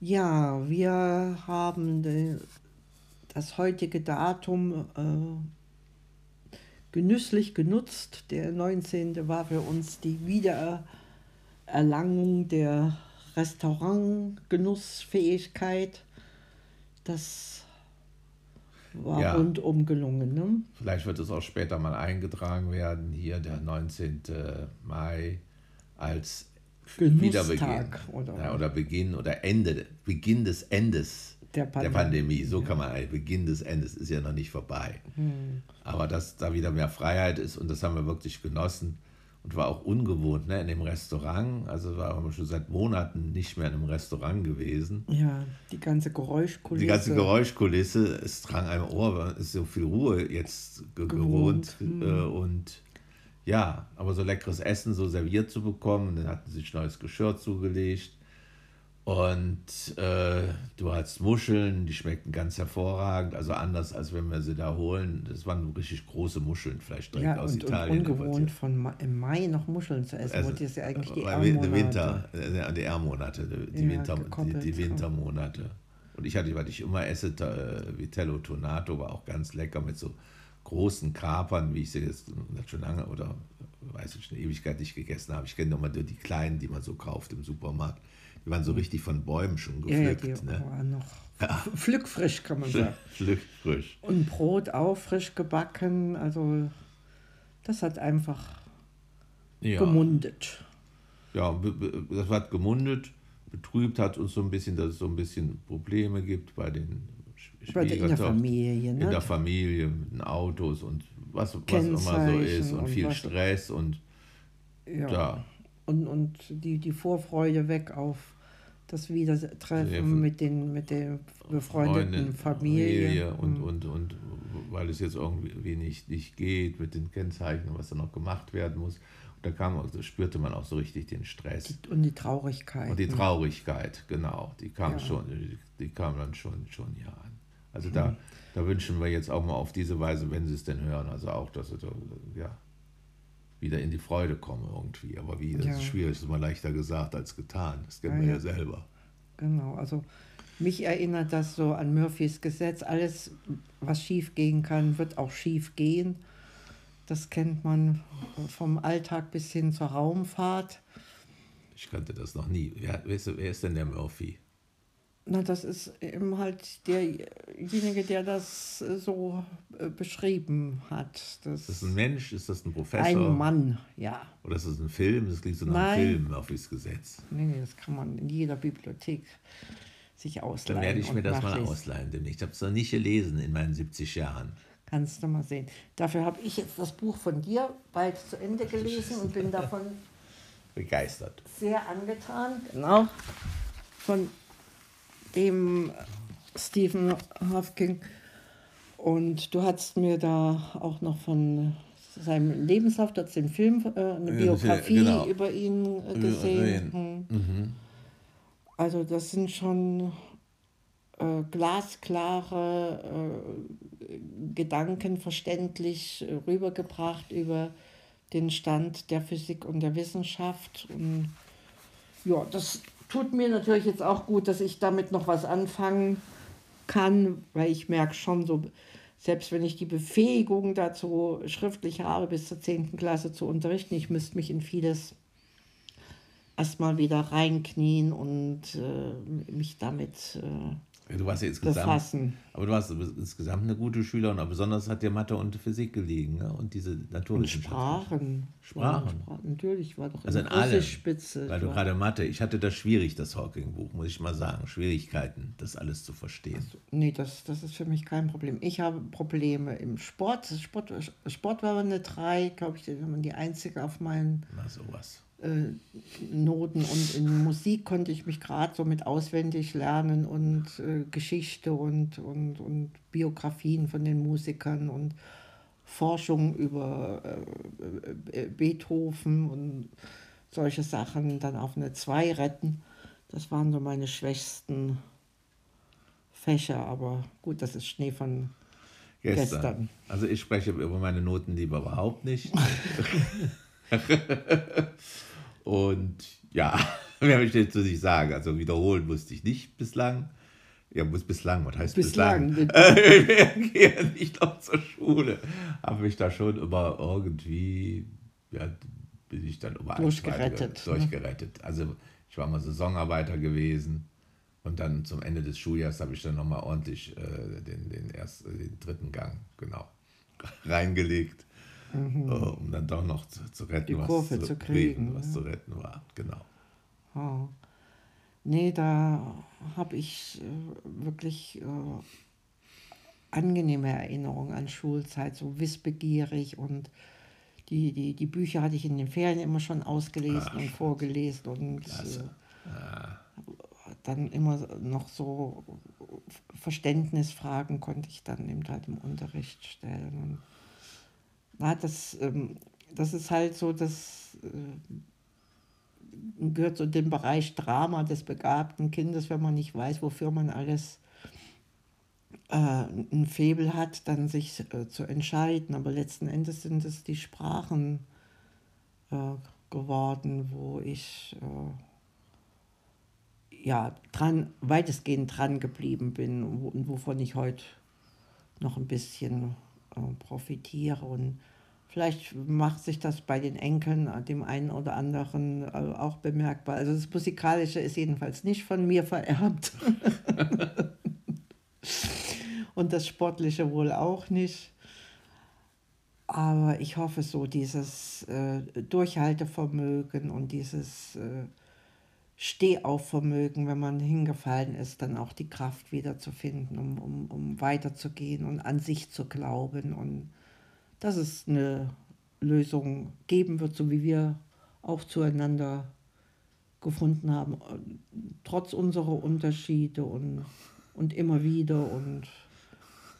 Ja, wir haben das heutige Datum äh, genüsslich genutzt. Der 19. war für uns die Wiedererlangung der Restaurantgenussfähigkeit. Das war ja. rundum gelungen. Ne? Vielleicht wird es auch später mal eingetragen werden, hier der 19. Mai als Wiederbeginn. Oder, ja, oder Beginn oder Ende, Beginn des Endes der Pandemie. Der Pandemie. So ja. kann man eigentlich, Beginn des Endes ist ja noch nicht vorbei. Hm. Aber dass da wieder mehr Freiheit ist und das haben wir wirklich genossen und war auch ungewohnt ne, in dem Restaurant. Also waren wir schon seit Monaten nicht mehr in einem Restaurant gewesen. Ja, die ganze Geräuschkulisse. Die ganze Geräuschkulisse, es drang einem Ohr, es ist so viel Ruhe jetzt gewohnt. gewohnt. Hm. Äh, und ja, aber so leckeres Essen so serviert zu bekommen, dann hatten sie sich neues Geschirr zugelegt. Und äh, du hast Muscheln, die schmeckten ganz hervorragend, also anders als wenn wir sie da holen. Das waren richtig große Muscheln, vielleicht direkt ja, aus und, Italien. Und ungewohnt von Ma im Mai noch Muscheln zu essen, also, das ja eigentlich die Ärmonate. Winter, äh, die Ärmonate, die, ja, Winter, die, die, Wintermonate. Und ich hatte, was ich immer esse, äh, Vitello Tonato war auch ganz lecker mit so großen Kapern, wie ich sie jetzt schon lange oder weiß ich, eine Ewigkeit nicht gegessen habe. Ich kenne nochmal die kleinen, die man so kauft im Supermarkt die waren so richtig von Bäumen schon gepflückt. Ja, die ne? waren noch ja. pflückfrisch, kann man sagen. Pflückfrisch. Und Brot auch frisch gebacken. Also das hat einfach ja. gemundet. Ja, das hat gemundet. Betrübt hat uns so ein bisschen, dass es so ein bisschen Probleme gibt bei den Schwiegertochtern. In der Familie, ne? In der Familie, mit den Autos und was, was immer so ist und, und viel Stress und ja. Da. Und, und die, die Vorfreude weg auf das Wiedertreffen mit den mit der befreundeten Freundin, Familie. Familie und, mhm. und, und weil es jetzt irgendwie nicht, nicht geht mit den Kennzeichen, was da noch gemacht werden muss. Und da kam, also spürte man auch so richtig den Stress. Und die Traurigkeit. Und die ne? Traurigkeit, genau. Die kam ja. schon, die, die, kam dann schon, schon ja an. Also mhm. da, da wünschen wir jetzt auch mal auf diese Weise, wenn Sie es denn hören, also auch, dass es ja, wieder in die Freude komme irgendwie. Aber wie, das ja. ist schwierig, das ist immer leichter gesagt als getan. Das kennen ja, wir ja, ja selber. Genau, also mich erinnert das so an Murphys Gesetz. Alles, was schief gehen kann, wird auch schief gehen. Das kennt man vom Alltag bis hin zur Raumfahrt. Ich kannte das noch nie. Wer, wer ist denn der Murphy? Na, das ist eben halt derjenige, der das äh, so äh, beschrieben hat. Das ist das ein Mensch? Ist das ein Professor? Ein Mann, ja. Oder ist das ein Film? Das klingt so nach einem Film, auf das Gesetz. Nee, nee, das kann man in jeder Bibliothek sich ausleihen. Dann werde ich mir das mal ausleihen demnächst. Ich habe es noch nicht gelesen in meinen 70 Jahren. Kannst du mal sehen. Dafür habe ich jetzt das Buch von dir bald zu Ende gelesen und bin davon begeistert. Sehr angetan. Genau. Von dem Stephen Hawking. Und du hast mir da auch noch von seinem Lebenslauf, du den Film, äh, eine Biografie genau. über ihn äh, gesehen. Hm. Mhm. Also das sind schon äh, glasklare äh, Gedanken verständlich rübergebracht über den Stand der Physik und der Wissenschaft. Und ja, das tut mir natürlich jetzt auch gut, dass ich damit noch was anfangen kann, weil ich merke schon so, selbst wenn ich die Befähigung dazu schriftlich habe, bis zur 10. Klasse zu unterrichten, ich müsste mich in vieles erstmal wieder reinknien und äh, mich damit äh, Du warst ja insgesamt, befassen. aber du warst insgesamt eine gute Schülerin, aber besonders hat dir Mathe und Physik gelegen ne? und diese Naturwissenschaften. Sprachen. Sprachen. Sprachen. Natürlich, war doch also in allem, Spitze. Weil du gerade Mathe, ich hatte das schwierig, das Hawking-Buch, muss ich mal sagen. Schwierigkeiten, das alles zu verstehen. Also, nee, das, das ist für mich kein Problem. Ich habe Probleme im Sport. Sport, Sport war eine 3, glaube ich, die einzige auf meinen. Na, sowas Noten und in Musik konnte ich mich gerade so mit auswendig lernen und äh, Geschichte und, und, und Biografien von den Musikern und Forschung über äh, äh Beethoven und solche Sachen dann auf eine 2 retten. Das waren so meine schwächsten Fächer, aber gut, das ist Schnee von gestern. gestern. Also ich spreche über meine Noten lieber überhaupt nicht. Und ja, Mehr möchte ich dazu nicht sagen. Also wiederholen musste ich nicht bislang. Ja, muss bislang, was heißt bislang? bislang? ich gehe nicht noch zur Schule. Habe mich da schon immer irgendwie, ja, bin ich dann immer durchgerettet. Durchgerettet. Ne? Also ich war mal Saisonarbeiter gewesen und dann zum Ende des Schuljahres habe ich dann nochmal ordentlich äh, den, den, ersten, den dritten Gang, genau, reingelegt, mhm. uh, um dann doch noch zu, zu retten, was zu, zu kriegen, was ja. zu retten war, genau. Oh. Nee, da habe ich äh, wirklich äh, angenehme Erinnerungen an Schulzeit, so wissbegierig und die, die, die Bücher hatte ich in den Ferien immer schon ausgelesen Ach, und vorgelesen und äh, ja. dann immer noch so Verständnisfragen konnte ich dann eben halt im Unterricht stellen. Und, na, das, ähm, das ist halt so, das äh, gehört zu dem Bereich Drama des begabten Kindes, wenn man nicht weiß, wofür man alles äh, ein Febel hat, dann sich äh, zu entscheiden. Aber letzten Endes sind es die Sprachen äh, geworden, wo ich äh, ja dran, weitestgehend dran geblieben bin und wovon ich heute noch ein bisschen profitiere. Und Vielleicht macht sich das bei den Enkeln, äh, dem einen oder anderen, äh, auch bemerkbar. Also das Musikalische ist jedenfalls nicht von mir vererbt. Und das Sportliche wohl auch nicht. Aber ich hoffe so, dieses äh, Durchhaltevermögen und dieses äh, Stehaufvermögen, wenn man hingefallen ist, dann auch die Kraft wiederzufinden, um, um, um weiterzugehen und an sich zu glauben und dass es eine Lösung geben wird, so wie wir auch zueinander gefunden haben, trotz unserer Unterschiede und, und immer wieder und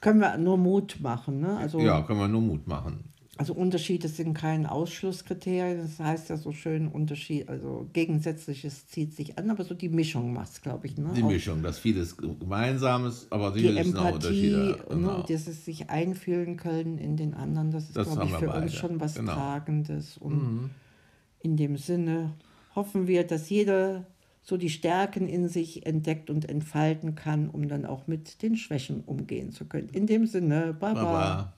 können wir nur Mut machen. Ne? Also, ja, können wir nur Mut machen. Also Unterschiede sind kein Ausschlusskriterium, das heißt ja so schön Unterschied, also Gegensätzliches zieht sich an, aber so die Mischung macht es, glaube ich. Ne? Die auch Mischung, dass vieles Gemeinsames, aber sicherlich sind auch Unterschiede. Ne, genau. Ne, dieses sich einfühlen können in den anderen, das ist, glaube ich, für beide. uns schon was genau. Tragendes. Und mhm. in dem Sinne hoffen wir, dass jeder so die Stärken in sich entdeckt und entfalten kann, um dann auch mit den Schwächen umgehen zu können. In dem Sinne, Baba. Baba.